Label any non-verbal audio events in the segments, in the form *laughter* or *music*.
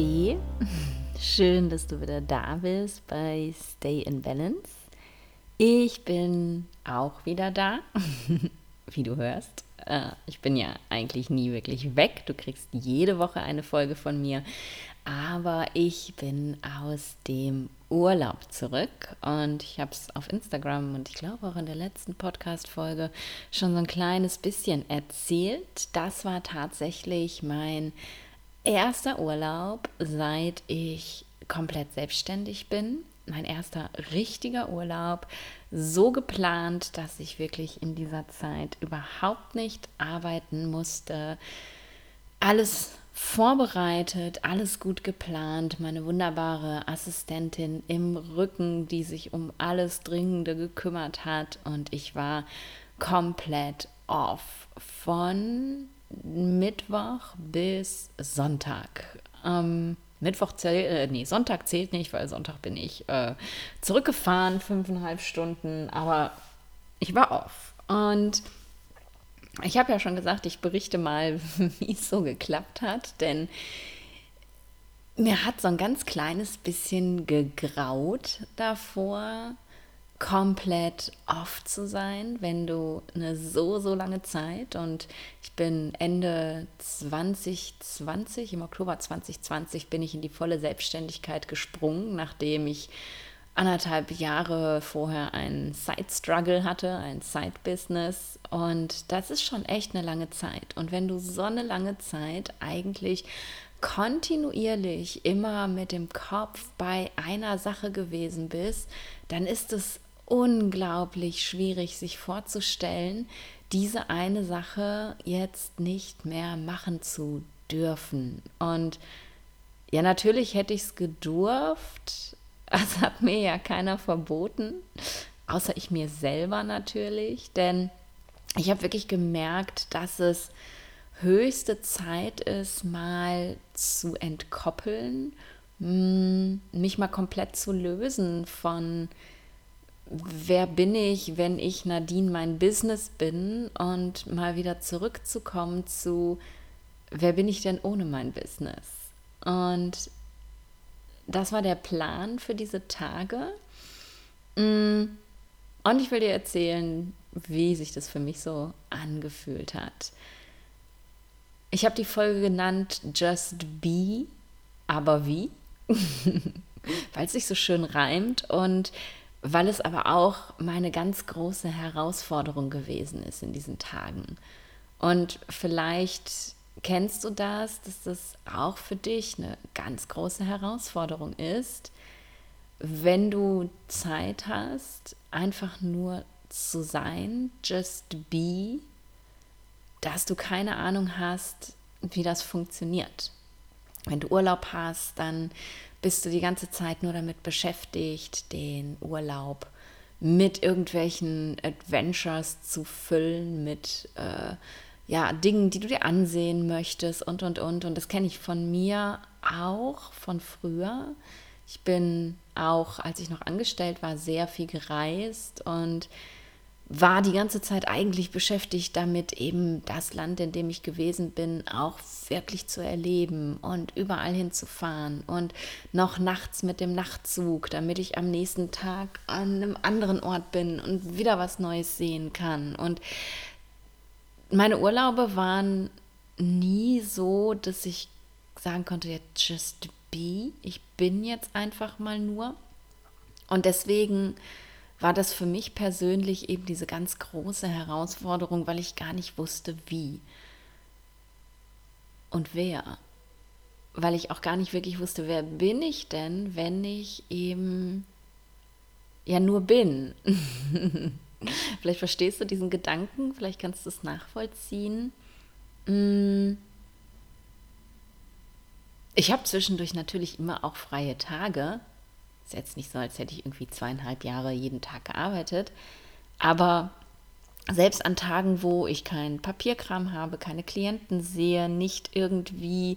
Namaste. Schön, dass du wieder da bist bei Stay in Balance. Ich bin auch wieder da, *laughs* wie du hörst. Äh, ich bin ja eigentlich nie wirklich weg. Du kriegst jede Woche eine Folge von mir. Aber ich bin aus dem Urlaub zurück und ich habe es auf Instagram und ich glaube auch in der letzten Podcast-Folge schon so ein kleines bisschen erzählt. Das war tatsächlich mein erster Urlaub, seit ich komplett selbstständig bin. Mein erster richtiger Urlaub, so geplant, dass ich wirklich in dieser Zeit überhaupt nicht arbeiten musste. Alles vorbereitet, alles gut geplant, meine wunderbare Assistentin im Rücken, die sich um alles Dringende gekümmert hat und ich war komplett off von Mittwoch bis Sonntag. Ähm, Mittwoch zählt, äh, nee, Sonntag zählt nicht, weil Sonntag bin ich äh, zurückgefahren, fünfeinhalb Stunden, aber ich war off. Und ich habe ja schon gesagt, ich berichte mal, *laughs* wie es so geklappt hat, denn mir hat so ein ganz kleines bisschen gegraut davor, komplett off zu sein, wenn du eine so, so lange Zeit und ich bin Ende 2020, im Oktober 2020 bin ich in die volle Selbstständigkeit gesprungen, nachdem ich anderthalb Jahre vorher einen Side-Struggle hatte, ein Side-Business und das ist schon echt eine lange Zeit. Und wenn du so eine lange Zeit eigentlich kontinuierlich immer mit dem Kopf bei einer Sache gewesen bist, dann ist es unglaublich schwierig, sich vorzustellen, diese eine Sache jetzt nicht mehr machen zu dürfen. Und ja, natürlich hätte ich es gedurft. *laughs* Das hat mir ja keiner verboten, außer ich mir selber natürlich. Denn ich habe wirklich gemerkt, dass es höchste Zeit ist, mal zu entkoppeln, hm, mich mal komplett zu lösen von wer bin ich, wenn ich Nadine mein Business bin und mal wieder zurückzukommen zu, wer bin ich denn ohne mein Business? Und das war der Plan für diese Tage. Mm, und ich will dir erzählen, wie sich das für mich so angefühlt hat. Ich habe die Folge genannt Just Be, aber wie? *laughs* Weil es sich so schön reimt und weil es aber auch meine ganz große Herausforderung gewesen ist in diesen Tagen. Und vielleicht kennst du das, dass das auch für dich eine ganz große Herausforderung ist, wenn du Zeit hast, einfach nur zu sein, just be, dass du keine Ahnung hast, wie das funktioniert. Wenn du Urlaub hast, dann bist du die ganze Zeit nur damit beschäftigt, den Urlaub mit irgendwelchen Adventures zu füllen, mit äh, ja, Dingen, die du dir ansehen möchtest und, und, und. Und das kenne ich von mir auch von früher. Ich bin auch, als ich noch angestellt war, sehr viel gereist und war die ganze Zeit eigentlich beschäftigt damit, eben das Land, in dem ich gewesen bin, auch wirklich zu erleben und überall hinzufahren und noch nachts mit dem Nachtzug, damit ich am nächsten Tag an einem anderen Ort bin und wieder was Neues sehen kann. Und meine Urlaube waren nie so, dass ich sagen konnte, jetzt just be, ich bin jetzt einfach mal nur. Und deswegen war das für mich persönlich eben diese ganz große Herausforderung, weil ich gar nicht wusste, wie und wer. Weil ich auch gar nicht wirklich wusste, wer bin ich denn, wenn ich eben ja nur bin. *laughs* vielleicht verstehst du diesen Gedanken, vielleicht kannst du es nachvollziehen. Mm. Ich habe zwischendurch natürlich immer auch freie Tage, ist jetzt nicht so, als hätte ich irgendwie zweieinhalb Jahre jeden Tag gearbeitet. Aber selbst an Tagen, wo ich keinen Papierkram habe, keine Klienten sehe, nicht irgendwie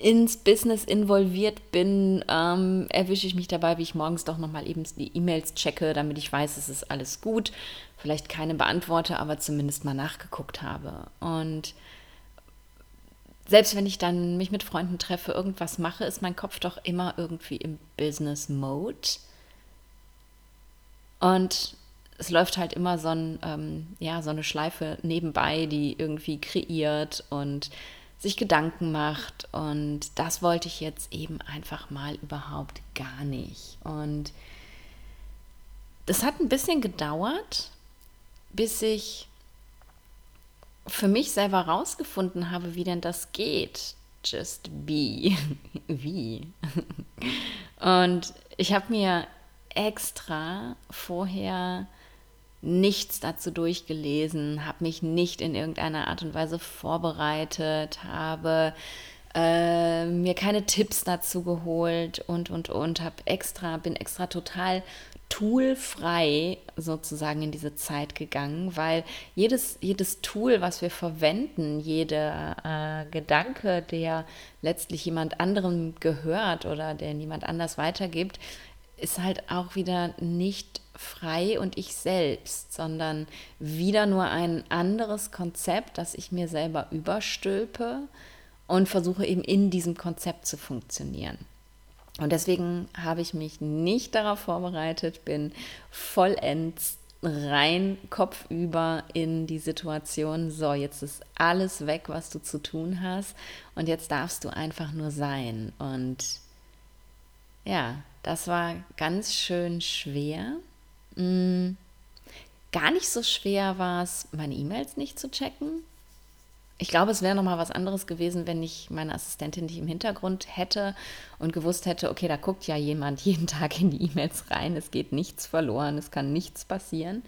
ins Business involviert bin, ähm, erwische ich mich dabei, wie ich morgens doch nochmal eben die E-Mails checke, damit ich weiß, es ist alles gut. Vielleicht keine beantworte, aber zumindest mal nachgeguckt habe. Und selbst wenn ich dann mich mit Freunden treffe, irgendwas mache, ist mein Kopf doch immer irgendwie im Business-Mode. Und es läuft halt immer so, ein, ähm, ja, so eine Schleife nebenbei, die irgendwie kreiert und sich Gedanken macht. Und das wollte ich jetzt eben einfach mal überhaupt gar nicht. Und das hat ein bisschen gedauert, bis ich für mich selber rausgefunden habe, wie denn das geht. Just be. *laughs* wie? Und ich habe mir extra vorher nichts dazu durchgelesen, habe mich nicht in irgendeiner Art und Weise vorbereitet, habe äh, mir keine Tipps dazu geholt und und und habe extra bin extra total toolfrei sozusagen in diese Zeit gegangen, weil jedes, jedes Tool, was wir verwenden, jeder äh, Gedanke, der letztlich jemand anderem gehört oder der niemand anders weitergibt, ist halt auch wieder nicht frei und ich selbst, sondern wieder nur ein anderes Konzept, das ich mir selber überstülpe und versuche eben in diesem Konzept zu funktionieren. Und deswegen habe ich mich nicht darauf vorbereitet, bin vollends rein kopfüber in die Situation, so, jetzt ist alles weg, was du zu tun hast und jetzt darfst du einfach nur sein. Und ja, das war ganz schön schwer. Hm, gar nicht so schwer war es, meine E-Mails nicht zu checken. Ich glaube, es wäre noch mal was anderes gewesen, wenn ich meine Assistentin nicht im Hintergrund hätte und gewusst hätte, okay, da guckt ja jemand *laughs* jeden Tag in die E-Mails rein, es geht nichts verloren, es kann nichts passieren.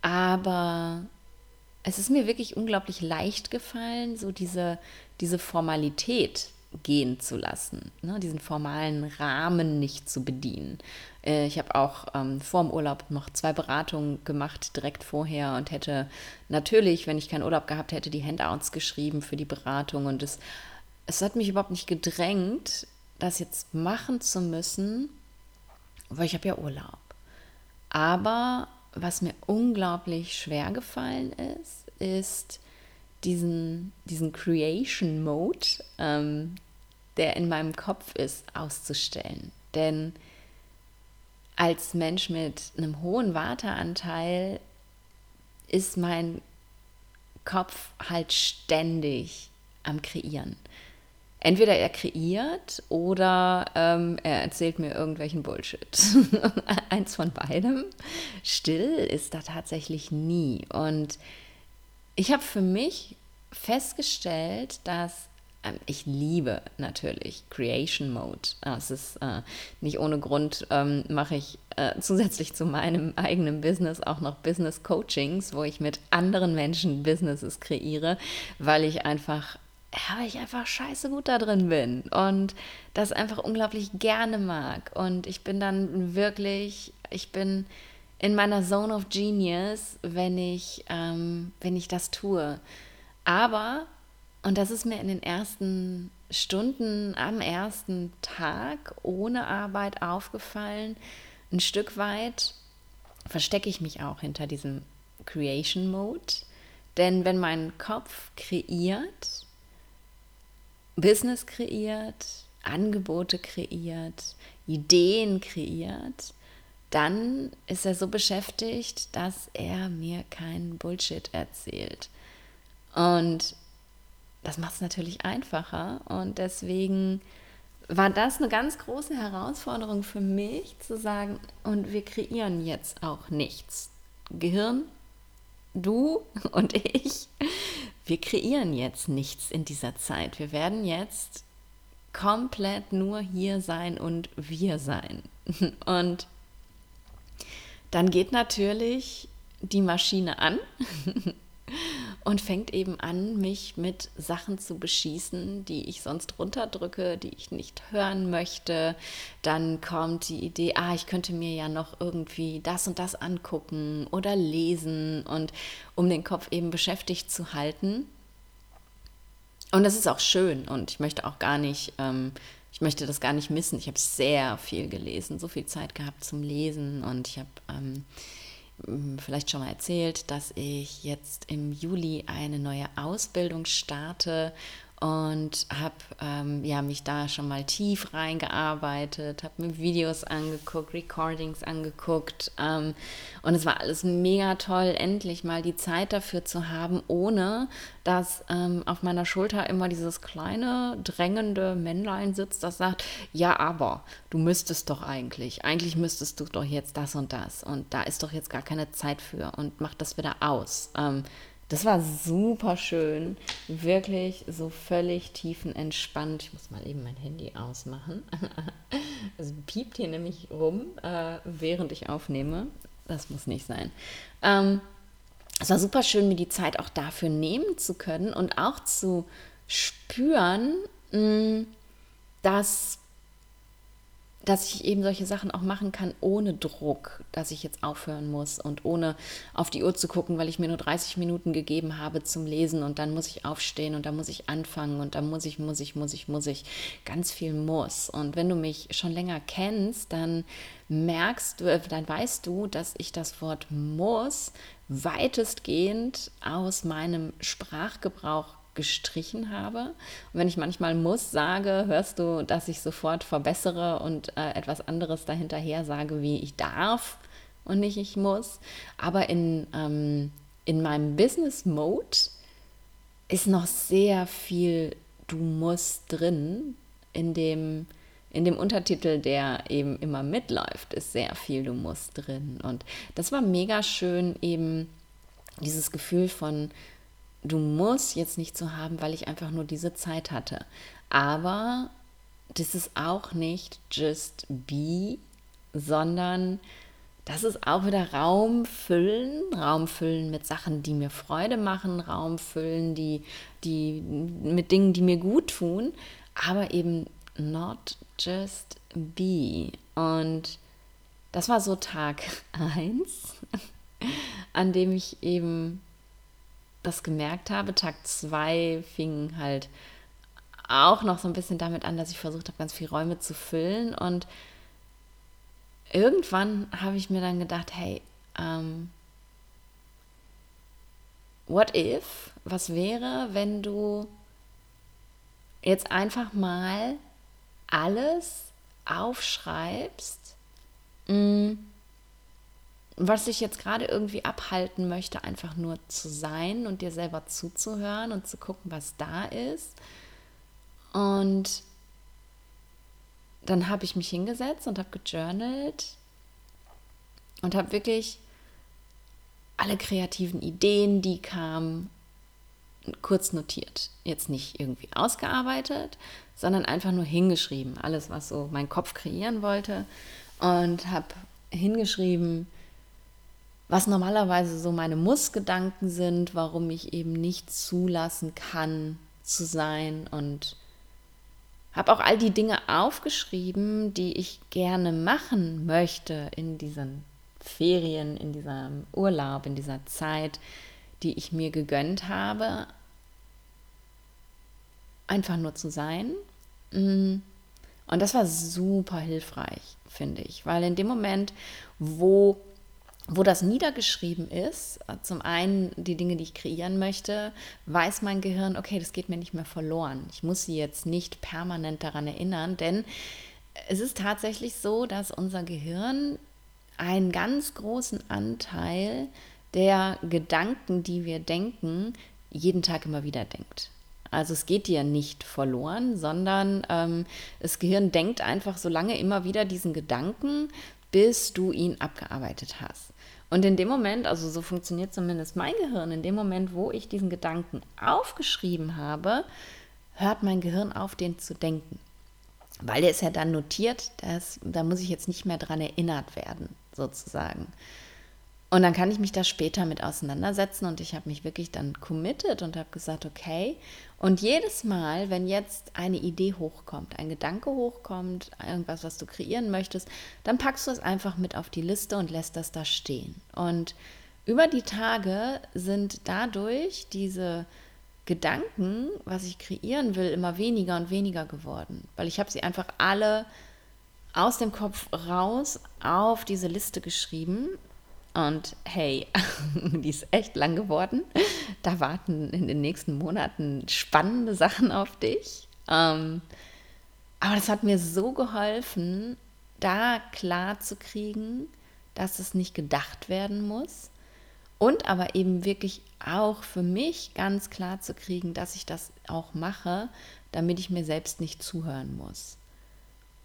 Aber es ist mir wirklich unglaublich leicht gefallen, so diese, diese Formalität gehen zu lassen, ne, diesen formalen Rahmen nicht zu bedienen. Äh, ich habe auch ähm, vor dem Urlaub noch zwei Beratungen gemacht, direkt vorher und hätte natürlich, wenn ich keinen Urlaub gehabt hätte, die Handouts geschrieben für die Beratung und es, es hat mich überhaupt nicht gedrängt, das jetzt machen zu müssen, weil ich habe ja Urlaub. Aber was mir unglaublich schwer gefallen ist, ist, diesen, diesen Creation Mode, ähm, der in meinem Kopf ist, auszustellen. Denn als Mensch mit einem hohen Warteanteil ist mein Kopf halt ständig am Kreieren. Entweder er kreiert oder ähm, er erzählt mir irgendwelchen Bullshit. *laughs* Eins von beidem. Still ist da tatsächlich nie. Und ich habe für mich festgestellt, dass ähm, ich liebe natürlich Creation Mode. Es ist äh, nicht ohne Grund, ähm, mache ich äh, zusätzlich zu meinem eigenen Business auch noch Business Coachings, wo ich mit anderen Menschen Businesses kreiere, weil ich einfach ja, weil ich einfach scheiße gut da drin bin und das einfach unglaublich gerne mag. Und ich bin dann wirklich, ich bin in meiner Zone of Genius, wenn ich, ähm, wenn ich das tue. Aber, und das ist mir in den ersten Stunden am ersten Tag ohne Arbeit aufgefallen, ein Stück weit verstecke ich mich auch hinter diesem Creation Mode. Denn wenn mein Kopf kreiert, Business kreiert, Angebote kreiert, Ideen kreiert, dann ist er so beschäftigt, dass er mir keinen Bullshit erzählt. Und das macht es natürlich einfacher. Und deswegen war das eine ganz große Herausforderung für mich zu sagen, und wir kreieren jetzt auch nichts. Gehirn, du *laughs* und ich, wir kreieren jetzt nichts in dieser Zeit. Wir werden jetzt komplett nur hier sein und wir sein. *laughs* Und dann geht natürlich die Maschine an *laughs* und fängt eben an, mich mit Sachen zu beschießen, die ich sonst runterdrücke, die ich nicht hören möchte. Dann kommt die Idee, ah, ich könnte mir ja noch irgendwie das und das angucken oder lesen und um den Kopf eben beschäftigt zu halten. Und das ist auch schön und ich möchte auch gar nicht ähm, ich möchte das gar nicht missen. Ich habe sehr viel gelesen, so viel Zeit gehabt zum Lesen und ich habe ähm, hm, vielleicht schon mal erzählt, dass ich jetzt im Juli eine neue Ausbildung starte und habe ähm, ja, mich da schon mal tief reingearbeitet, habe mir Videos angeguckt, Recordings angeguckt ähm, und es war alles mega toll, endlich mal die Zeit dafür zu haben, ohne dass ähm, auf meiner Schulter immer dieses kleine, drängende Männlein sitzt, das sagt, ja, aber du müsstest doch eigentlich, eigentlich müsstest du doch jetzt das und das und da ist doch jetzt gar keine Zeit für und mach das wieder aus. Das war super schön, wirklich so völlig tiefenentspannt. Ich muss mal eben mein Handy ausmachen. *laughs* Es piept hier nämlich rum, äh, während ich aufnehme. Das muss nicht sein. Ähm, es war super schön, mir die Zeit auch dafür nehmen zu können und auch zu spüren, mh, dass dass ich eben solche Sachen auch machen kann ohne Druck, dass ich jetzt aufhören muss und ohne auf die Uhr zu gucken, weil ich mir nur 30 Minuten gegeben habe zum Lesen und dann muss ich aufstehen und dann muss ich anfangen und dann muss ich, muss ich, muss ich, muss ich, ganz viel muss. Und wenn du mich schon länger kennst, dann merkst du, äh, dann weißt du, dass ich das Wort muss weitestgehend aus meinem Sprachgebrauch gestrichen habe. Und wenn ich manchmal muss sage, hörst du, dass ich sofort verbessere und äh, etwas anderes dahinterher sage, wie ich darf und nicht ich muss. Aber in, ähm, in meinem Business Mode ist noch sehr viel Du musst drin. In dem, in dem Untertitel, der eben immer mitläuft, ist sehr viel Du musst drin. Und das war mega schön, eben dieses Gefühl von du musst jetzt nicht so haben, weil ich einfach nur diese Zeit hatte. Aber das ist auch nicht just be, sondern das ist auch wieder Raum füllen, Raum füllen mit Sachen, die mir Freude machen, Raum füllen, die, die mit Dingen, die mir gut tun, aber eben not just be. Und das war so Tag *laughs* 1, an dem ich eben das gemerkt habe. Tag zwei fing halt auch noch so ein bisschen damit an, dass ich versucht habe, ganz viele Räume zu füllen. Und irgendwann habe ich mir dann gedacht, hey, ähm, what if? Was wäre, wenn du jetzt einfach mal alles aufschreibst, mh, mm, was dich jetzt gerade irgendwie abhalten möchte, einfach nur zu sein und dir selber zuzuhören und zu gucken, was da ist. Und dann habe ich mich hingesetzt und habe gejournalt und habe wirklich alle kreativen Ideen, die kamen, kurz notiert. Jetzt nicht irgendwie ausgearbeitet, sondern einfach nur hingeschrieben. Alles, was so mein Kopf kreieren wollte. Und habe hingeschrieben, was normalerweise so meine Muss-Gedanken sind, warum ich eben nicht zulassen kann zu sein und habe auch all die Dinge aufgeschrieben, die ich gerne machen möchte in diesen Ferien, in diesem Urlaub, in dieser Zeit, die ich mir gegönnt habe, einfach nur zu sein. Mm. Und das war super hilfreich, finde ich, weil in dem Moment, wo wo das niedergeschrieben ist, äh, zum einen die Dinge, die ich kreieren möchte, weiß mein Gehirn, okay, das geht mir nicht mehr verloren. Ich muss sie jetzt nicht permanent daran erinnern, denn es ist tatsächlich so, dass unser Gehirn einen ganz großen Anteil der Gedanken, die wir denken, jeden Tag immer wieder denkt. Also es geht dir nicht verloren, sondern ähm, das Gehirn denkt einfach so lange immer wieder diesen Gedanken, bis du ihn abgearbeitet hast. Und in dem Moment, also so funktioniert zumindest mein Gehirn, in dem Moment, wo ich diesen Gedanken aufgeschrieben habe, hört mein Gehirn auf, den zu denken. Weil der ist ja dann notiert, dass, da muss ich jetzt nicht mehr dran erinnert werden, sozusagen. Und dann kann ich mich da später mit auseinandersetzen und ich habe mich wirklich dann committed und habe gesagt, okay. Und jedes Mal, wenn jetzt eine Idee hochkommt, ein Gedanke hochkommt, irgendwas, was du kreieren möchtest, dann packst du es einfach mit auf die Liste und lässt das da stehen. Und über die Tage sind dadurch diese Gedanken, was ich kreieren will, immer weniger und weniger geworden, weil ich habe sie einfach alle aus dem Kopf raus auf diese Liste geschrieben Und hey, *laughs* die ist echt lang geworden. Da warten in den nächsten Monaten spannende Sachen auf dich. Ähm, aber das hat mir so geholfen, da klar zu kriegen, dass es nicht gedacht werden muss. Und aber eben wirklich auch für mich ganz klar zu kriegen, dass ich das auch mache, damit ich mir selbst nicht zuhören muss.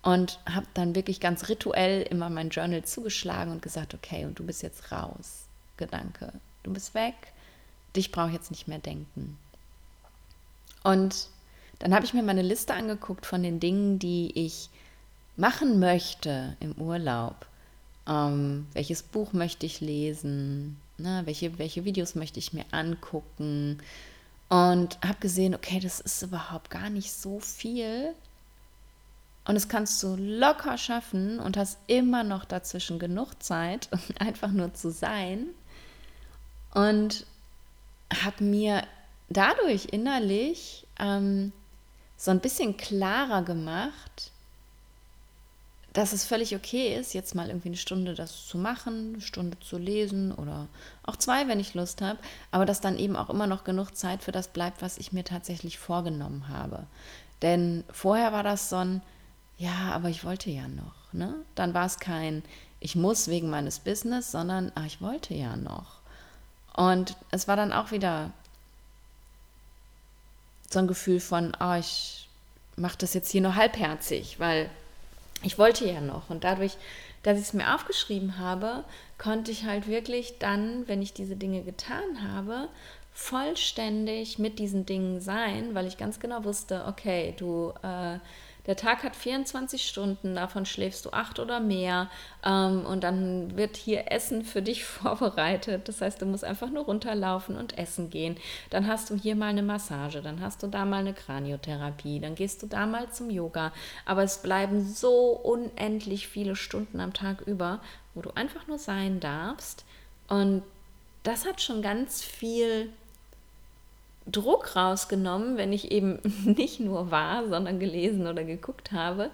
Und habe dann wirklich ganz rituell immer mein Journal zugeschlagen und gesagt, okay, und du bist jetzt raus, Gedanke, du bist weg, dich brauche ich jetzt nicht mehr denken. Und dann habe ich mir meine Liste angeguckt von den Dingen, die ich machen möchte im Urlaub. Ähm, welches Buch möchte ich lesen? Ne? Welche, welche Videos möchte ich mir angucken? Und habe gesehen, okay, das ist überhaupt gar nicht so viel. Und das kannst du locker schaffen und hast immer noch dazwischen genug Zeit, *laughs* einfach nur zu sein. Und habe mir dadurch innerlich ähm, so ein bisschen klarer gemacht, dass es völlig okay ist, jetzt mal irgendwie eine Stunde das zu machen, eine Stunde zu lesen oder auch zwei, wenn ich Lust habe, aber dass dann eben auch immer noch genug Zeit für das bleibt, was ich mir tatsächlich vorgenommen habe. Denn vorher war das so ein, ja, aber ich wollte ja noch. Ne? Dann war es kein, ich muss wegen meines Business, sondern, ach, ich wollte ja noch. Und es war dann auch wieder so ein Gefühl von, oh, ich mache das jetzt hier nur halbherzig, weil ich wollte ja noch. Und dadurch, dass ich es mir aufgeschrieben habe, konnte ich halt wirklich dann, wenn ich diese Dinge getan habe, vollständig mit diesen Dingen sein, weil ich ganz genau wusste, okay, du äh, der Tag hat 24 Stunden, davon schläfst du acht oder mehr ähm, und dann wird hier Essen für dich *laughs* vorbereitet. Das heißt, du musst einfach nur runterlaufen und essen gehen. Dann hast du hier mal eine Massage, dann hast du da mal eine Kraniotherapie, dann gehst du da mal zum Yoga. Aber es bleiben so unendlich viele Stunden am Tag über, wo du einfach nur sein darfst. Und das hat schon ganz viel Druck rausgenommen, wenn ich eben *laughs* nicht nur war, sondern gelesen oder geguckt habe,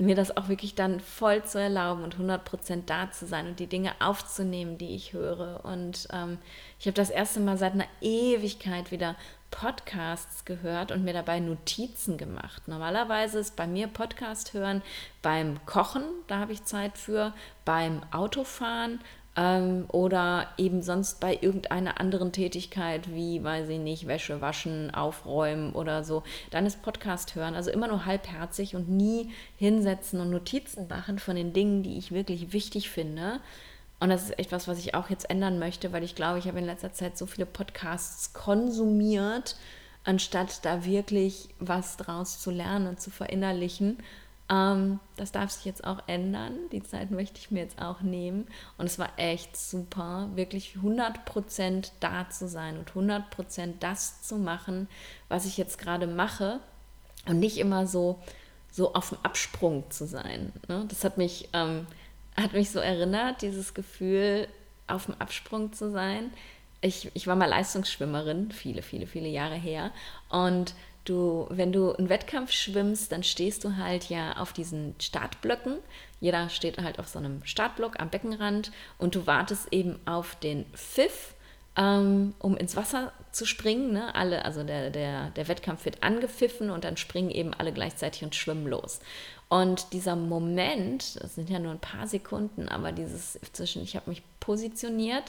mir das auch wirklich dann voll zu erlauben und 100% da zu sein und die Dinge aufzunehmen, die ich höre. Und ähm, ich habe das erste Mal seit einer Ewigkeit wieder Podcasts gehört und mir dabei Notizen gemacht. Normalerweise ist bei mir Podcast hören beim Kochen, da habe ich Zeit für, beim Autofahren ähm, oder eben sonst bei irgendeiner anderen Tätigkeit, wie, weiß ich nicht, Wäsche waschen, aufräumen oder so, dann ist Podcast hören. Also immer nur halbherzig und nie hinsetzen und Notizen machen von den Dingen, die ich wirklich wichtig finde. Und das ist etwas, was ich auch jetzt ändern möchte, weil ich glaube, ich habe in letzter Zeit so viele Podcasts konsumiert, anstatt da wirklich was draus zu lernen und zu verinnerlichen. Ähm, das darf sich jetzt auch ändern. Die Zeit möchte ich mir jetzt auch nehmen. Und es war echt super, wirklich 100% da zu sein und 100% das zu machen, was ich jetzt gerade mache. Und nicht immer so, so auf dem Absprung zu sein. Ne? Das hat mich, ähm, hat mich so erinnert, dieses Gefühl, auf dem Absprung zu sein. Ich, ich war mal Leistungsschwimmerin, viele, viele, viele Jahre her. Und Du, wenn du einen Wettkampf schwimmst, dann stehst du halt ja auf diesen Startblöcken. Jeder steht halt auf so einem Startblock am Beckenrand und du wartest eben auf den Pfiff, ähm, um ins Wasser zu springen. Ne? Alle, also der, der, der Wettkampf wird angepfiffen und dann springen eben alle gleichzeitig und schwimmen los. Und dieser Moment, das sind ja nur ein paar Sekunden, aber dieses zwischen, ich habe mich positioniert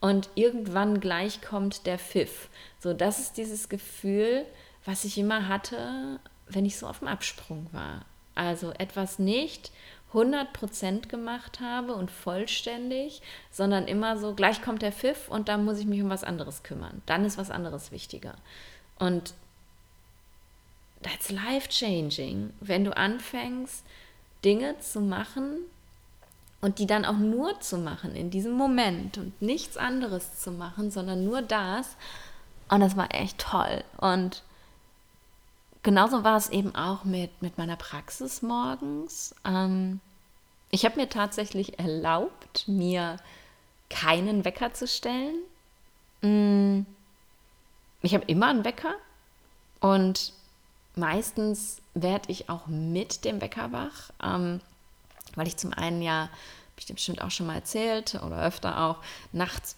und irgendwann gleich kommt der Pfiff. So, das ist dieses Gefühl, was ich immer hatte, wenn ich so auf dem Absprung war. Also etwas nicht 100% gemacht habe und vollständig, sondern immer so, gleich kommt der Pfiff und dann muss ich mich um was anderes kümmern. Dann ist was anderes wichtiger. Und that's life changing, wenn du anfängst, Dinge zu machen und die dann auch nur zu machen in diesem Moment und nichts anderes zu machen, sondern nur das. Und das war echt toll. Und genauso war es eben auch mit, mit meiner Praxis morgens. Ähm, ich habe mir tatsächlich erlaubt, mir keinen Wecker zu stellen. Mm, ich habe immer einen Wecker und meistens werde ich auch mit dem Wecker wach, ähm, weil ich zum einen ja ich dir bestimmt auch schon mal erzählt oder öfter auch, nachts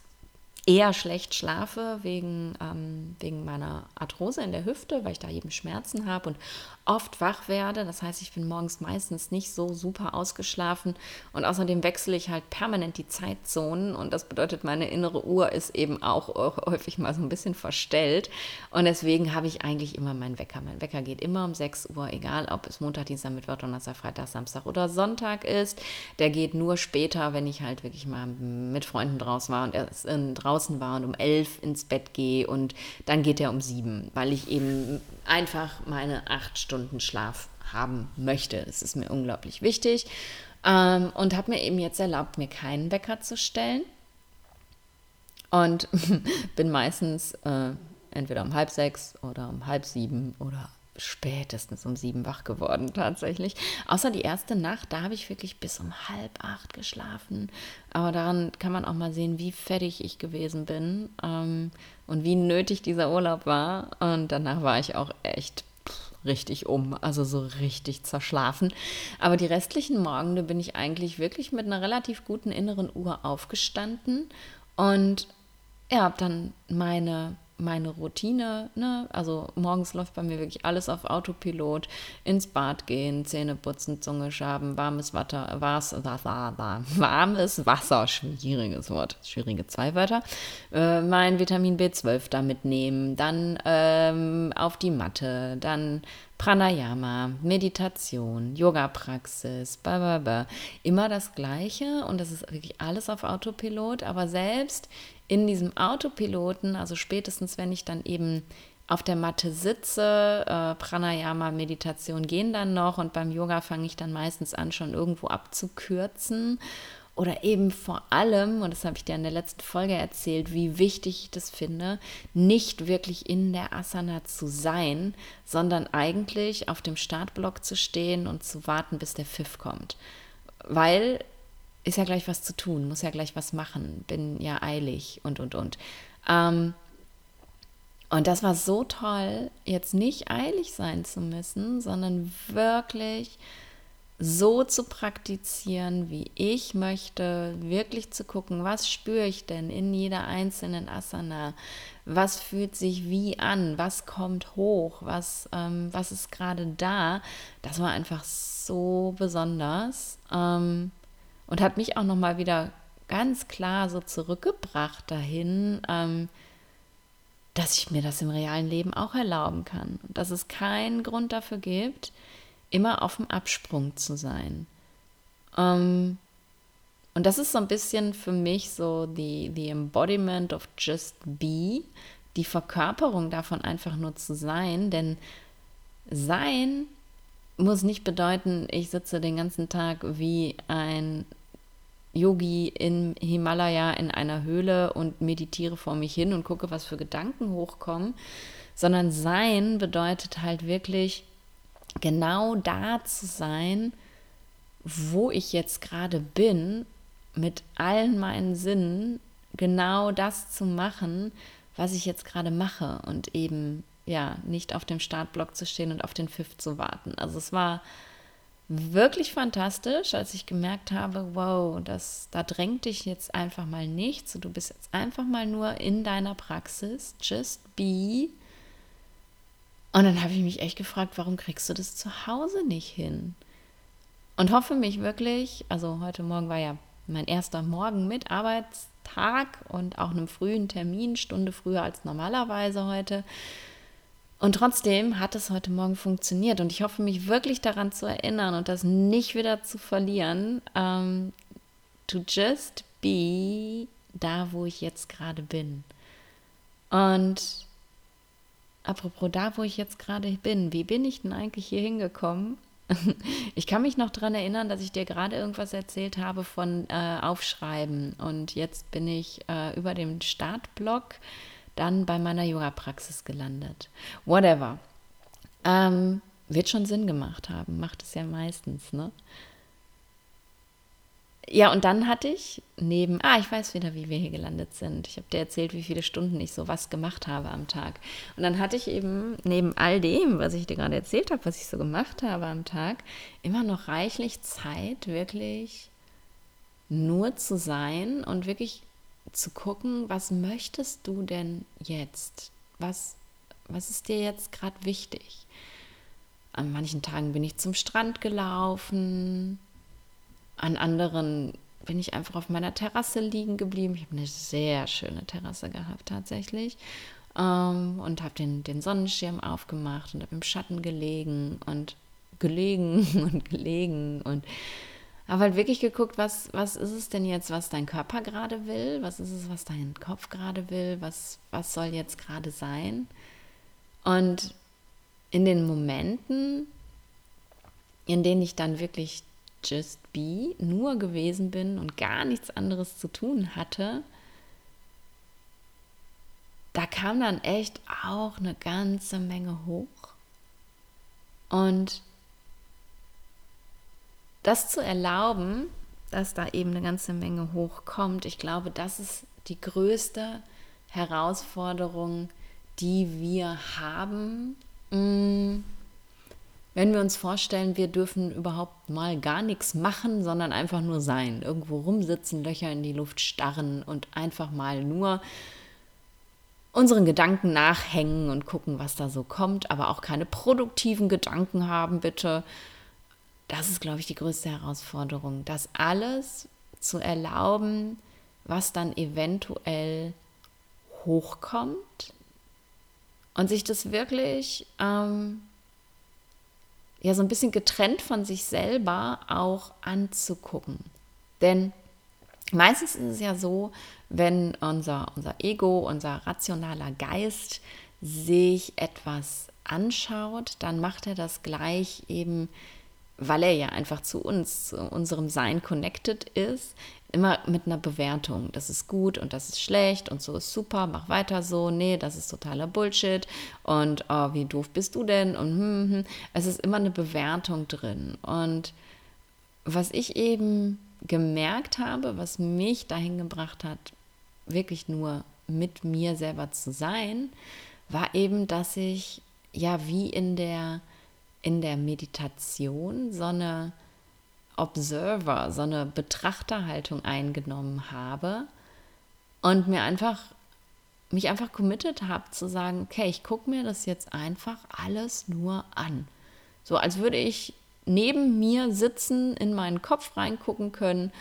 eher schlecht schlafe wegen, ähm, wegen meiner Arthrose in der Hüfte, weil ich da eben Schmerzen habe und oft wach werde. Das heißt, ich bin morgens meistens nicht so super ausgeschlafen und außerdem wechsle ich halt permanent die Zeitzonen und das bedeutet, meine innere Uhr ist eben auch häufig mal so ein bisschen verstellt und deswegen habe ich eigentlich immer meinen Wecker. Mein Wecker geht immer um 6 Uhr, egal ob es Montag, Dienstag, Mittwoch, Donnerstag, Freitag, Samstag oder Sonntag ist. Der geht nur später, wenn ich halt wirklich mal mit Freunden draußen war und erst draußen war und um 11 ins Bett gehe und dann geht er um 7, weil ich eben einfach meine acht Stunden Schlaf haben möchte. Das ist mir unglaublich wichtig. Ähm, und habe mir eben jetzt erlaubt, mir keinen Wecker zu stellen. Und *laughs* bin meistens äh, entweder um halb sechs oder um halb sieben oder spätestens um sieben wach geworden tatsächlich. Außer die erste Nacht, da habe ich wirklich bis um halb acht geschlafen. Aber daran kann man auch mal sehen, wie fertig ich gewesen bin ähm, und wie nötig dieser Urlaub war. Und danach war ich auch echt richtig um, also so richtig zerschlafen. Aber die restlichen Morgen, da bin ich eigentlich wirklich mit einer relativ guten inneren Uhr aufgestanden und ja, habe dann meine meine Routine, ne? Also morgens läuft bei mir wirklich alles auf Autopilot, ins Bad gehen, Zähne putzen, Zunge schaben, warmes Wasser, was, warmes Wasser, schwieriges Wort, schwierige zwei Wörter, äh, mein Vitamin B12 da mitnehmen, dann ähm, auf die Matte, dann Pranayama, Meditation, Yoga-Praxis, immer das Gleiche und das ist wirklich alles auf Autopilot, aber selbst in diesem Autopiloten, also spätestens wenn ich dann eben auf der Matte sitze, äh, Pranayama, Meditation gehen dann noch und beim Yoga fange ich dann meistens an, schon irgendwo abzukürzen. Oder eben vor allem, und das habe ich dir in der letzten Folge erzählt, wie wichtig ich das finde, nicht wirklich in der Asana zu sein, sondern eigentlich auf dem Startblock zu stehen und zu warten, bis der Pfiff kommt. Weil ist ja gleich was zu tun, muss ja gleich was machen, bin ja eilig und, und, und. Ähm, und das war so toll, jetzt nicht eilig sein zu müssen, sondern wirklich so zu praktizieren, wie ich möchte, wirklich zu gucken, was spüre ich denn in jeder einzelnen Asana, was fühlt sich wie an, was kommt hoch, was, ähm, was ist gerade da. Das war einfach so besonders. Ähm, und hat mich auch noch mal wieder ganz klar so zurückgebracht dahin, ähm, dass ich mir das im realen Leben auch erlauben kann und dass es keinen Grund dafür gibt, immer auf dem Absprung zu sein. Ähm, und das ist so ein bisschen für mich so die the embodiment of just be, die Verkörperung davon einfach nur zu sein, denn sein muss nicht bedeuten, ich sitze den ganzen Tag wie ein Yogi im Himalaya in einer Höhle und meditiere vor mich hin und gucke, was für Gedanken hochkommen, sondern sein bedeutet halt wirklich genau da zu sein, wo ich jetzt gerade bin, mit allen meinen Sinnen genau das zu machen, was ich jetzt gerade mache und eben ja nicht auf dem Startblock zu stehen und auf den Pfiff zu warten. Also es war wirklich fantastisch, als ich gemerkt habe, wow, das, da drängt dich jetzt einfach mal nichts. Du bist jetzt einfach mal nur in deiner Praxis, just be. Und dann habe ich mich echt gefragt, warum kriegst du das zu Hause nicht hin? Und hoffe mich wirklich, also heute Morgen war ja mein erster Morgen mit Arbeitstag und auch einem frühen Termin, Stunde früher als normalerweise heute. Und trotzdem hat es heute Morgen funktioniert und ich hoffe, mich wirklich daran zu erinnern und das nicht wieder zu verlieren. Ähm, to just be da, wo ich jetzt gerade bin. Und apropos da, wo ich jetzt gerade bin, wie bin ich denn eigentlich hier hingekommen? *laughs* Ich kann mich noch daran erinnern, dass ich dir gerade irgendwas erzählt habe von äh, Aufschreiben und jetzt bin ich äh, über dem Startblock dann bei meiner Yoga-Praxis gelandet. Whatever. Ähm, wird schon Sinn gemacht haben, macht es ja meistens, ne? Ja, und dann hatte ich neben, ah, ich weiß wieder, wie wir hier gelandet sind. Ich habe dir erzählt, wie viele Stunden ich so was gemacht habe am Tag. Und dann hatte ich eben neben all dem, was ich dir gerade erzählt habe, was ich so gemacht habe am Tag, immer noch reichlich Zeit, wirklich nur zu sein und wirklich zu gucken, was möchtest du denn jetzt? Was, was ist dir jetzt gerade wichtig? An manchen Tagen bin ich zum Strand gelaufen, an anderen bin ich einfach auf meiner Terrasse liegen geblieben. Ich habe eine sehr schöne Terrasse gehabt tatsächlich ähm, und habe den, den Sonnenschirm aufgemacht und habe im Schatten gelegen und gelegen *laughs* und gelegen und habe halt wirklich geguckt, was, was ist es denn jetzt, was dein Körper gerade will, was ist es, was dein Kopf gerade will, was, was soll jetzt gerade sein. Und in den Momenten, in denen ich dann wirklich just be, nur gewesen bin und gar nichts anderes zu tun hatte, da kam dann echt auch eine ganze Menge hoch. Und das zu erlauben, dass da eben eine ganze Menge hochkommt, ich glaube, das ist die größte Herausforderung, die wir haben. Mm, wenn wir uns vorstellen, wir dürfen überhaupt mal gar nichts machen, sondern einfach nur sein, irgendwo rumsitzen, Löcher in die Luft starren und einfach mal nur unseren Gedanken nachhängen und gucken, was da so kommt, aber auch keine produktiven Gedanken haben, bitte, das ist, glaube ich, die größte Herausforderung, das alles zu erlauben, was dann eventuell hochkommt und sich das wirklich ähm, ja so ein bisschen getrennt von sich selber auch anzugucken. Denn meistens ist es ja so, wenn unser, unser Ego, unser rationaler Geist sich etwas anschaut, dann macht er das gleich eben weil er ja einfach zu uns, zu unserem Sein connected ist, immer mit einer Bewertung. Das ist gut und das ist schlecht und so ist super, mach weiter so. Nee, das ist totaler Bullshit und oh, wie doof bist du denn? Und hm, hm, hm. es ist immer eine Bewertung drin. Und was ich eben gemerkt habe, was mich dahin gebracht hat, wirklich nur mit mir selber zu sein, war eben, dass ich ja wie in der in der Meditation so eine Observer, so eine Betrachterhaltung eingenommen habe und mir einfach mich einfach committed habe zu sagen, okay, ich gucke mir das jetzt einfach alles nur an. So als würde ich neben mir sitzen, in meinen Kopf reingucken können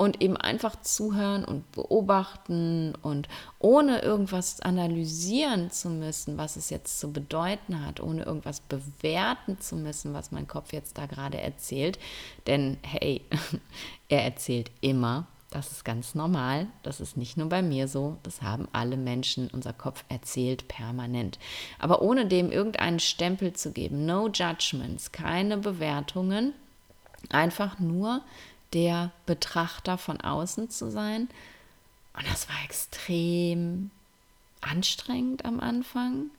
und eben einfach zuhören und beobachten und ohne irgendwas analysieren zu müssen, was es jetzt zu bedeuten hat, ohne irgendwas bewerten zu müssen, was mein Kopf jetzt da gerade erzählt. Denn hey, *laughs* er erzählt immer. Das ist ganz normal. Das ist nicht nur bei mir so. Das haben alle Menschen. Unser Kopf erzählt permanent. Aber ohne dem irgendeinen Stempel zu geben. No judgments, keine Bewertungen. Einfach nur der Betrachter von außen zu sein. Und das war extrem anstrengend am Anfang,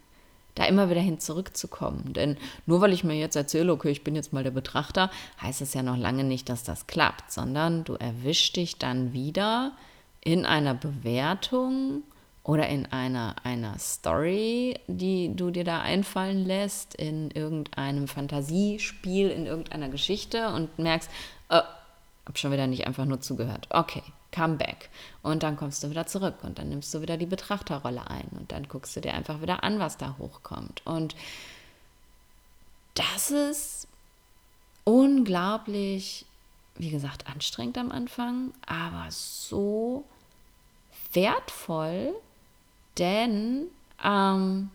da immer wieder hin zurückzukommen. Denn nur weil ich mir jetzt erzähle, okay, ich bin jetzt mal der Betrachter, heißt es ja noch lange nicht, dass das klappt, sondern du erwischst dich dann wieder in einer Bewertung oder in einer, einer Story, die du dir da einfallen lässt, in irgendeinem Fantasiespiel, in irgendeiner Geschichte und merkst, oh, hab schon wieder nicht einfach nur zugehört. Okay, come back. Und dann kommst du wieder zurück und dann nimmst du wieder die Betrachterrolle ein und dann guckst du dir einfach wieder an, was da hochkommt. Und das ist unglaublich, wie gesagt, anstrengend am Anfang, aber so wertvoll, denn ähm,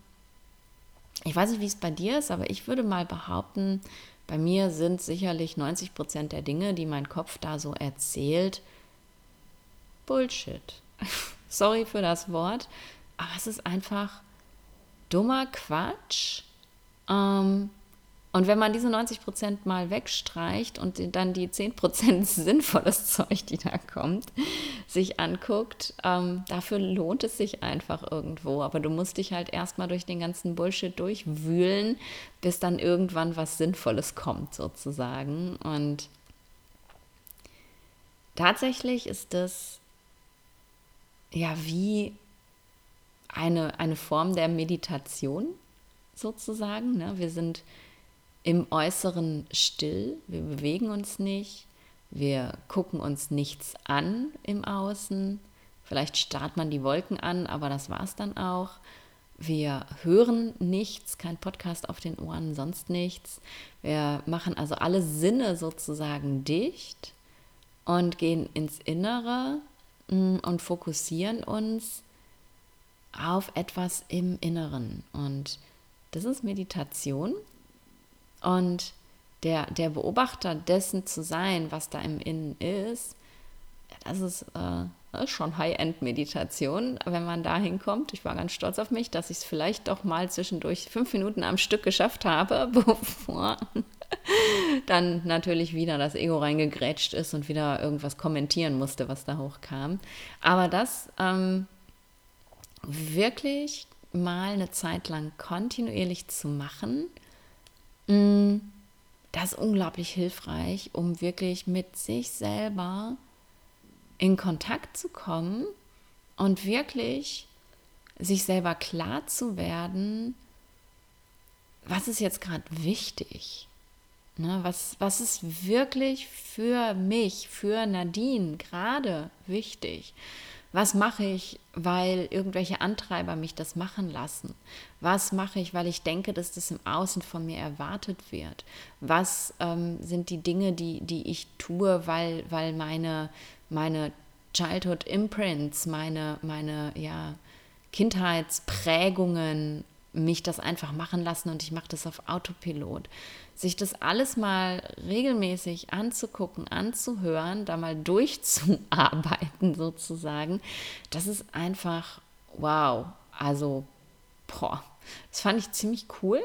ich weiß nicht, wie es bei dir ist, aber ich würde mal behaupten, bei mir sind sicherlich 90 Prozent der Dinge, die mein Kopf da so erzählt, Bullshit. *laughs* Sorry für das Wort, aber es ist einfach dummer Quatsch. Ähm, und wenn man diese 90 Prozent mal wegstreicht und dann die 10 Prozent *laughs* sinnvolles Zeug, die da kommt, sich anguckt, ähm, dafür lohnt es sich einfach irgendwo. Aber du musst dich halt erstmal durch den ganzen Bullshit durchwühlen, bis dann irgendwann was Sinnvolles kommt, sozusagen. Und tatsächlich ist das ja wie eine, eine Form der Meditation, sozusagen. Ne? Wir sind im Äußeren still, wir bewegen uns nicht, Wir gucken uns nichts an im Außen. Vielleicht starrt man die Wolken an, aber das war es dann auch. Wir hören nichts, kein Podcast auf den Ohren, sonst nichts. Wir machen also alle Sinne sozusagen dicht und gehen ins Innere mm, und fokussieren uns auf etwas im Inneren. Und das ist Meditation. Und der, der Beobachter dessen zu sein, was da im Innen ist, das ist, äh, das ist schon High-End-Meditation, wenn man da hinkommt. Ich war ganz stolz auf mich, dass ich es vielleicht doch mal zwischendurch fünf Minuten am Stück geschafft habe, *laughs* bevor dann natürlich wieder das Ego reingegrätscht ist und wieder irgendwas kommentieren musste, was da hochkam. Aber das ähm, wirklich mal eine Zeit lang kontinuierlich zu machen, das ist unglaublich hilfreich, um wirklich mit sich selber in Kontakt zu kommen und wirklich sich selber klar zu werden, was ist jetzt gerade wichtig? Ne, was, was ist wirklich für mich, für Nadine gerade wichtig? Was mache ich, weil irgendwelche Antreiber mich das machen lassen? Was mache ich, weil ich denke, dass das im Außen von mir erwartet wird? Was ähm, sind die Dinge, die, die ich tue, weil, weil meine, meine Childhood Imprints, meine, meine ja, Kindheitsprägungen mich das einfach machen lassen und ich mache das auf Autopilot. Sich das alles mal regelmäßig anzugucken, anzuhören, da mal durchzuarbeiten *laughs* sozusagen, das ist einfach wow. Also, boah, das fand ich ziemlich cool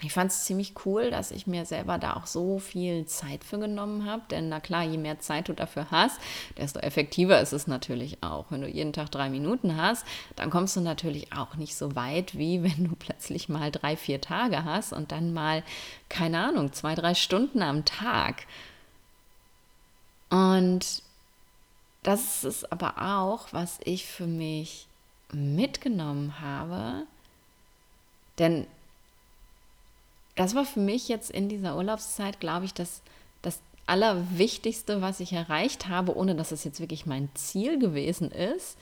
ich fand es ziemlich cool, dass ich mir selber da auch so viel Zeit für genommen habe. Denn na klar, je mehr Zeit du dafür hast, desto effektiver ist es natürlich auch. Wenn du jeden Tag drei Minuten hast, dann kommst du natürlich auch nicht so weit, wie *laughs* wenn du plötzlich mal drei, vier Tage hast und dann mal, keine Ahnung, zwei, drei Stunden am Tag. Und das ist aber auch, was ich für mich mitgenommen habe. Denn das war für mich jetzt in dieser Urlaubszeit, glaube ich, das, das Allerwichtigste, was ich erreicht habe, ohne dass es jetzt wirklich mein Ziel gewesen ist.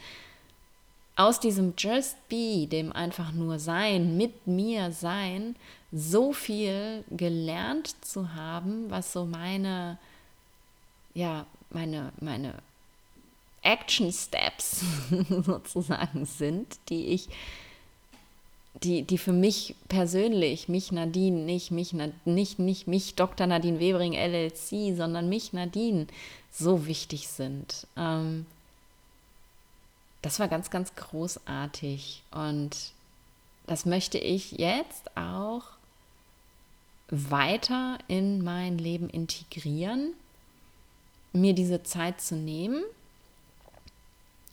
Aus diesem Just Be, dem einfach nur Sein, mit mir sein, so viel gelernt zu haben, was so meine, ja, meine, meine Action Steps *laughs* sozusagen sind, die ich die, die für mich persönlich, mich Nadine, nicht mich, nicht, nicht mich Dr. Nadine Webering LLC, sondern mich Nadine so wichtig sind. Ähm, das war ganz, ganz großartig und das möchte ich jetzt auch weiter in mein Leben integrieren, mir diese Zeit zu nehmen,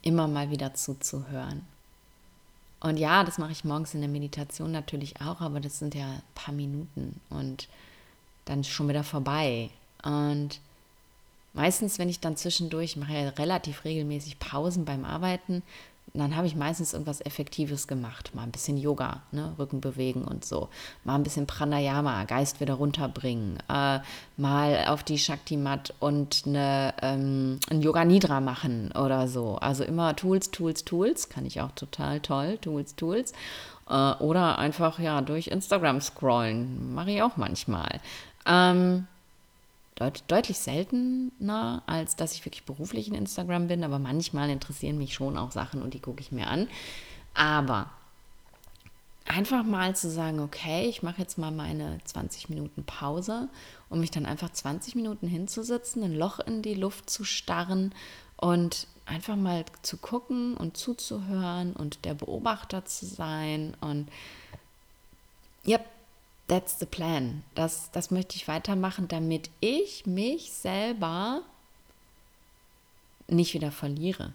immer mal wieder zuzuhören. Und ja, das mache ich morgens in der Meditation natürlich auch, aber das sind ja ein paar Minuten und dann schon wieder vorbei. Und meistens, wenn ich dann zwischendurch, ich mache ja relativ regelmäßig Pausen beim Arbeiten, dann habe ich meistens irgendwas Effektives gemacht. Mal ein bisschen Yoga, ne? Rücken bewegen und so. Mal ein bisschen Pranayama, Geist wieder runterbringen. Äh, mal auf die Shakti-Mat und eine, ähm, ein Yoga Nidra machen oder so. Also immer Tools, Tools, Tools. Kann ich auch total toll. Tools, Tools. Äh, oder einfach ja durch Instagram scrollen. Mache ich auch manchmal. Ähm, deut deutlich seltener, als dass ich wirklich beruflich in Instagram bin, aber manchmal interessieren mich schon auch Sachen und die gucke ich mir an. Aber einfach mal zu sagen, okay, ich mache jetzt mal meine 20 Minuten Pause, um mich dann einfach 20 Minuten hinzusitzen, ein Loch in die Luft zu starren und einfach mal zu gucken und zuzuhören und der Beobachter zu sein und ja, that's the plan. Das, das möchte ich weitermachen, damit ich mich selber nicht wieder verliere.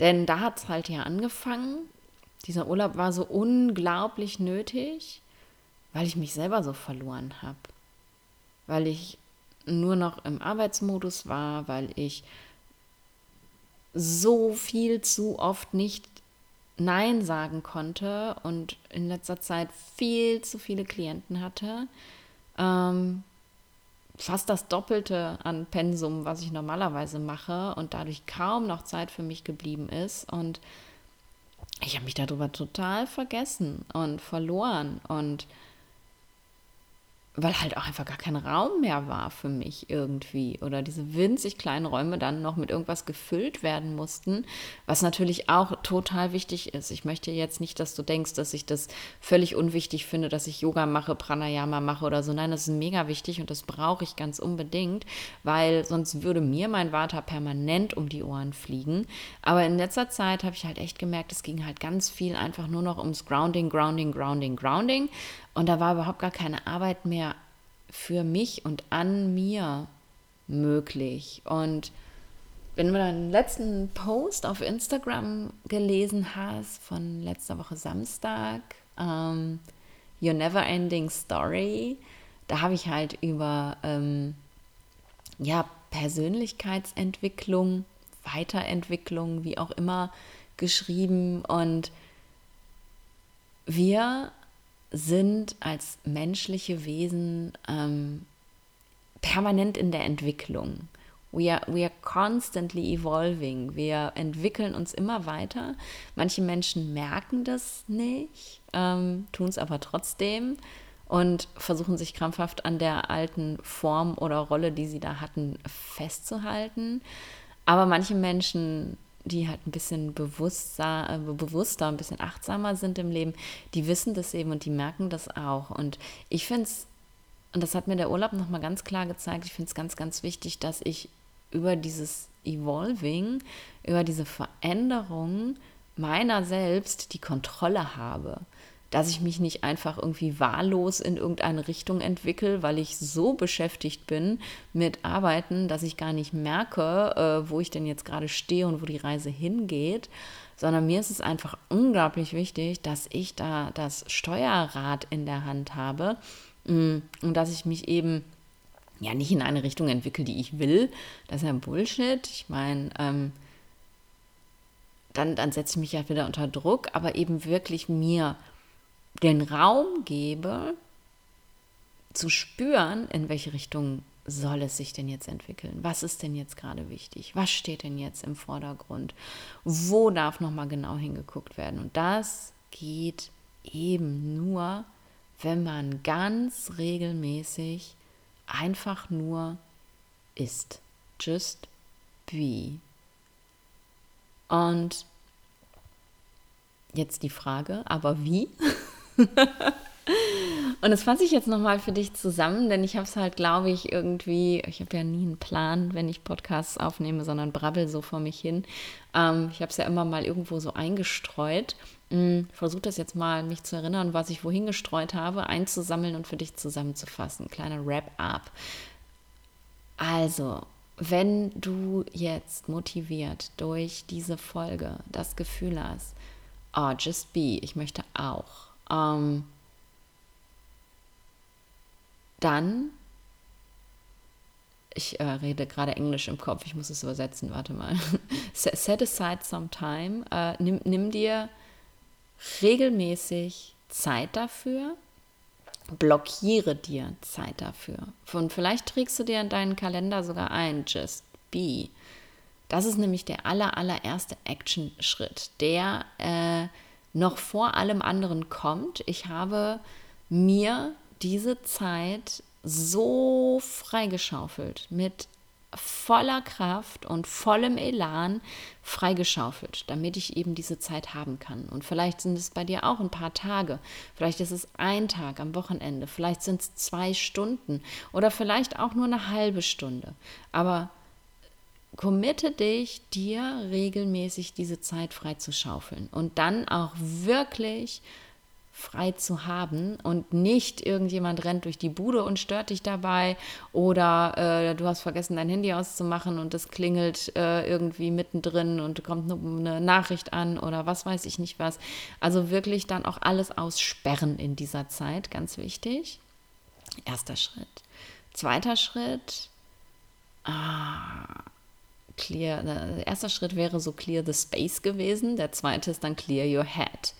Denn da hat es halt ja angefangen. Dieser Urlaub war so unglaublich nötig, weil ich mich selber so verloren habe. Weil ich nur noch im Arbeitsmodus war, weil ich so viel zu oft nicht Nein sagen konnte und in letzter Zeit viel zu viele Klienten hatte, ähm, fast das Doppelte an Pensum, was ich normalerweise mache und dadurch kaum noch Zeit für mich geblieben ist. Und ich habe mich darüber total vergessen und verloren und weil halt auch einfach gar kein Raum mehr war für mich irgendwie oder diese winzig kleinen Räume dann noch mit irgendwas gefüllt werden mussten, was natürlich auch total wichtig ist. Ich möchte jetzt nicht, dass du denkst, dass ich das völlig unwichtig finde, dass ich Yoga mache, Pranayama mache oder so. Nein, das ist mega wichtig und das brauche ich ganz unbedingt, weil sonst würde mir mein Vater permanent um die Ohren fliegen. Aber in letzter Zeit habe ich halt echt gemerkt, es ging halt ganz viel einfach nur noch ums Grounding, Grounding, Grounding, Grounding. Und da war überhaupt gar keine Arbeit mehr für mich und an mir möglich. Und wenn du deinen letzten Post auf Instagram gelesen hast von letzter Woche Samstag, ähm, Your Never Ending Story, da habe ich halt über ähm, ja, Persönlichkeitsentwicklung, Weiterentwicklung, wie auch immer, geschrieben. Und wir sind als menschliche Wesen ähm, permanent in der Entwicklung. We are, we are constantly evolving. Wir entwickeln uns immer weiter. Manche Menschen merken das nicht, ähm, tun es aber trotzdem und versuchen sich krampfhaft an der alten Form oder Rolle, die sie da hatten, festzuhalten. Aber manche Menschen die halt ein bisschen bewusster, äh, bewusster, ein bisschen achtsamer sind im Leben, die wissen das eben und die merken das auch. Und ich finde es, und das hat mir der Urlaub nochmal ganz klar gezeigt, ich finde es ganz, ganz wichtig, dass ich über dieses Evolving, über diese Veränderung meiner selbst die Kontrolle habe dass ich mich nicht einfach irgendwie wahllos in irgendeine Richtung entwickle, weil ich so beschäftigt bin mit Arbeiten, dass ich gar nicht merke, äh, wo ich denn jetzt gerade stehe und wo die Reise hingeht, sondern mir ist es einfach unglaublich wichtig, dass ich da das Steuerrad in der Hand habe mm, und dass ich mich eben ja nicht in eine Richtung entwickle, die ich will. Das ist ja Bullshit. Ich meine, ähm, dann, dann setze ich mich ja wieder unter Druck, aber eben wirklich mir den Raum gebe, zu spüren, in welche Richtung soll es sich denn jetzt entwickeln? Was ist denn jetzt gerade wichtig? Was steht denn jetzt im Vordergrund? Wo darf nochmal genau hingeguckt werden? Und das geht eben nur, wenn man ganz regelmäßig einfach nur ist. Just be. Und jetzt die Frage, aber wie? *laughs* *laughs* Und das fasse ich jetzt nochmal für dich zusammen, denn ich habe es halt, glaube ich, irgendwie, ich habe ja nie einen Plan, wenn ich Podcasts aufnehme, sondern brabbel so vor mich hin. Ähm, ich habe es ja immer mal irgendwo so eingestreut. Hm, Versuche das jetzt mal, mich zu erinnern, was ich wohin gestreut habe, einzusammeln und für dich zusammenzufassen. Kleiner Wrap-up. Also, wenn du jetzt motiviert durch diese Folge das Gefühl hast, oh, just be, ich möchte auch ähm, dann, ich äh, rede gerade Englisch im Kopf, ich muss es übersetzen, warte mal. *laughs* Set aside some time, äh, nimm, nimm dir regelmäßig Zeit dafür, blockiere dir Zeit dafür. Und vielleicht trägst du dir in deinen Kalender sogar ein, just be. Das ist nämlich der aller, allererste Action-Schritt, der äh, noch vor allem anderen kommt. Ich habe mir diese Zeit so freigeschaufelt, mit voller Kraft und vollem Elan freigeschaufelt, damit ich eben diese Zeit haben kann. Und vielleicht sind es bei dir auch ein paar Tage, vielleicht ist es ein Tag am Wochenende, vielleicht sind es zwei Stunden oder vielleicht auch nur eine halbe Stunde. Aber committe dich, dir regelmäßig diese Zeit frei zu schaufeln und dann auch wirklich frei zu haben und nicht irgendjemand rennt durch die Bude und stört dich dabei oder äh, du hast vergessen, dein Handy auszumachen und es klingelt äh, irgendwie mittendrin und kommt eine Nachricht an oder was weiß ich nicht was. Also wirklich dann auch alles aussperren in dieser Zeit, ganz wichtig. Erster Schritt. Zweiter Schritt. Ah, clear, der erste Schritt wäre so clear the space gewesen, der zweite ist dann clear your head.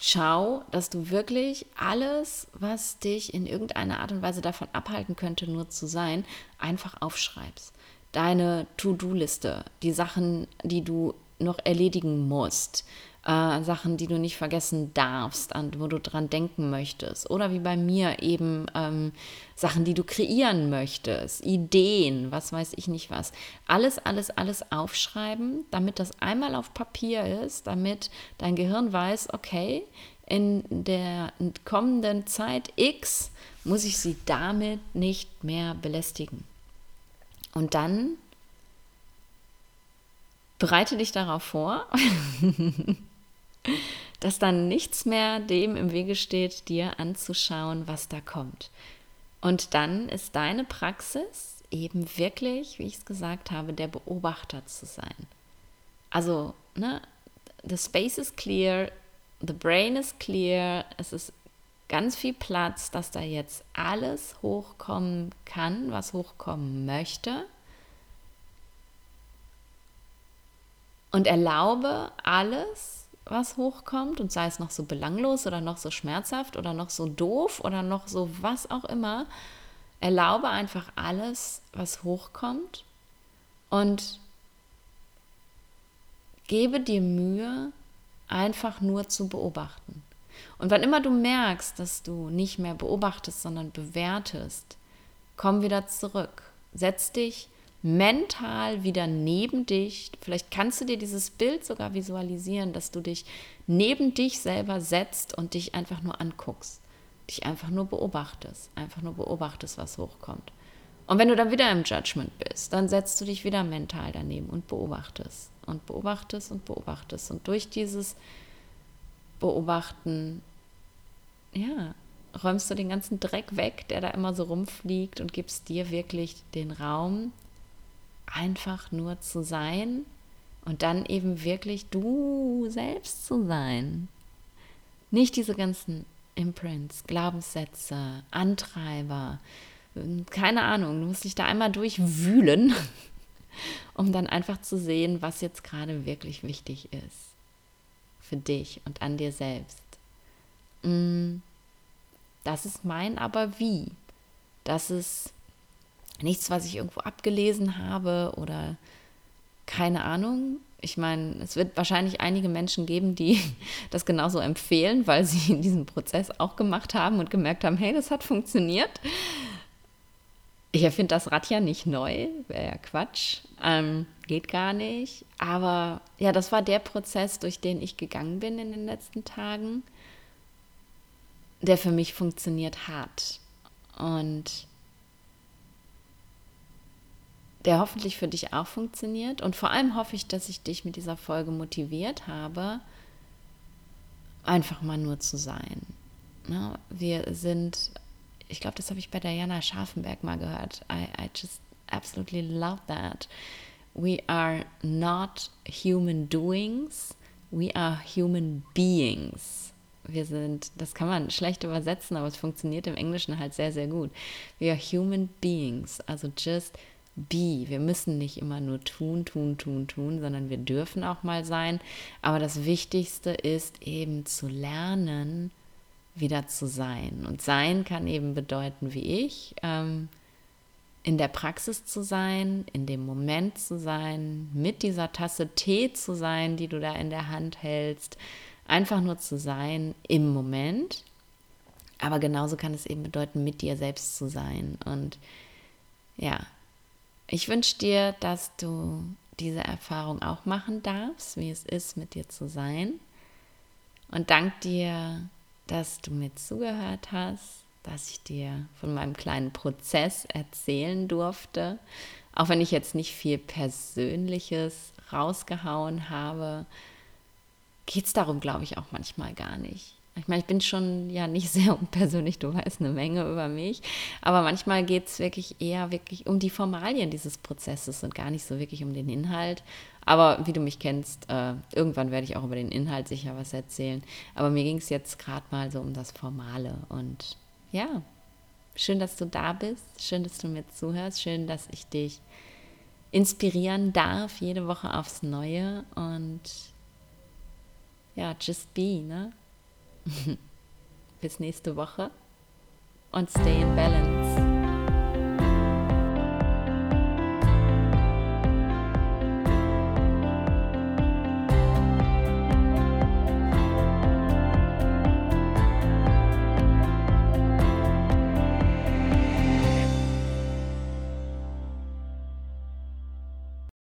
schau, dass du wirklich alles, was dich in irgendeiner Art und Weise davon abhalten könnte, nur zu sein, einfach aufschreibst. Deine To-Do-Liste, die Sachen, die du noch erledigen musst, äh, Sachen, die du nicht vergessen darfst, an wo du dran denken möchtest. Oder wie bei mir eben ähm, Sachen, die du kreieren möchtest, Ideen, was weiß ich nicht was. Alles, alles, alles aufschreiben, damit das einmal auf Papier ist, damit dein Gehirn weiß, okay, in der kommenden Zeit X muss ich sie damit nicht mehr belästigen. Und dann bereite dich darauf vor, *laughs* *laughs* dass dann nichts mehr dem im Wege steht, dir anzuschauen, was da kommt. Und dann ist deine Praxis eben wirklich, wie ich es gesagt habe, der Beobachter zu sein. Also, ne, the space is clear, the brain is clear, es ist ganz viel Platz, dass da jetzt alles hochkommen kann, was hochkommen möchte. Und erlaube alles, was hochkommt und sei es noch so belanglos oder noch so schmerzhaft oder noch so doof oder noch so was auch immer, erlaube einfach alles, was hochkommt und gebe dir Mühe, einfach nur zu beobachten. Und wann immer du merkst, dass du nicht mehr beobachtest, sondern bewertest, komm wieder zurück. Setz dich mental wieder neben dich. Vielleicht kannst du dir dieses Bild sogar visualisieren, dass du dich neben dich selber setzt und dich einfach nur anguckst. Dich einfach nur beobachtest. Einfach nur beobachtest, was hochkommt. Und wenn du dann wieder im Judgment bist, dann setzt du dich wieder mental daneben und beobachtest und beobachtest und beobachtest. Und durch dieses Beobachten, ja, räumst du den ganzen Dreck weg, der da immer so rumfliegt und gibst dir wirklich den Raum, einfach nur zu sein und dann eben wirklich du selbst zu sein. Nicht diese ganzen Imprints, Glaubenssätze, Antreiber, keine Ahnung, du musst dich da einmal durchwühlen, *laughs* um dann einfach zu sehen, was jetzt gerade wirklich wichtig ist. Für dich und an dir selbst. Mm, das ist mein Aber wie. Das ist nichts, was ich irgendwo abgelesen habe oder keine Ahnung. Ich meine, es wird wahrscheinlich einige Menschen geben, die *laughs* das genauso empfehlen, weil sie *laughs* diesen Prozess auch gemacht haben und gemerkt haben, hey, das hat funktioniert. Ich erfinde das Rad ja nicht neu, wäre ja Quatsch, ähm, geht gar nicht. Aber ja, das war der Prozess, durch den ich gegangen bin in den letzten Tagen, der für mich funktioniert hat. Und der hoffentlich für dich auch funktioniert. Und vor allem hoffe ich, dass ich dich mit dieser Folge motiviert habe, einfach mal nur zu sein. Ja, wir sind, ich glaube, das habe ich bei Diana Scharfenberg mal gehört. I, I just absolutely love that. We are not human doings, we are human beings. Wir sind, das kann man schlecht übersetzen, aber es funktioniert im Englischen halt sehr, sehr gut. We are human beings, also just be. Wir müssen nicht immer nur tun, tun, tun, tun, sondern wir dürfen auch mal sein. Aber das Wichtigste ist eben zu lernen, wieder zu sein. Und sein kann eben bedeuten, wie ich, ähm, in der Praxis zu sein, in dem Moment zu sein, mit dieser Tasse Tee zu sein, die du da in der Hand hältst. Einfach nur zu sein im Moment. Aber genauso kann es eben bedeuten, mit dir selbst zu sein. Und ja, ich wünsche dir, dass du diese Erfahrung auch machen darfst, wie es ist, mit dir zu sein. Und dank dir, dass du mir zugehört hast, dass ich dir von meinem kleinen Prozess erzählen durfte. Auch wenn ich jetzt nicht viel Persönliches rausgehauen habe, geht es darum, glaube ich, auch manchmal gar nicht. Ich meine, ich bin schon ja nicht *laughs* sehr unpersönlich, du weißt eine Menge über mich, aber manchmal geht es wirklich eher wirklich um die Formalien dieses Prozesses und gar nicht so wirklich um den Inhalt. Aber wie du mich kennst, äh, irgendwann werde ich auch über den Inhalt sicher was erzählen. Aber mir ging es jetzt gerade mal so um das Formale. Und ja, schön, dass du da bist, schön, dass du mir zuhörst, schön, dass ich dich inspirieren darf, jede Woche aufs Neue. Und ja, just be, ne? *laughs* Bis nächste Woche und stay in balance.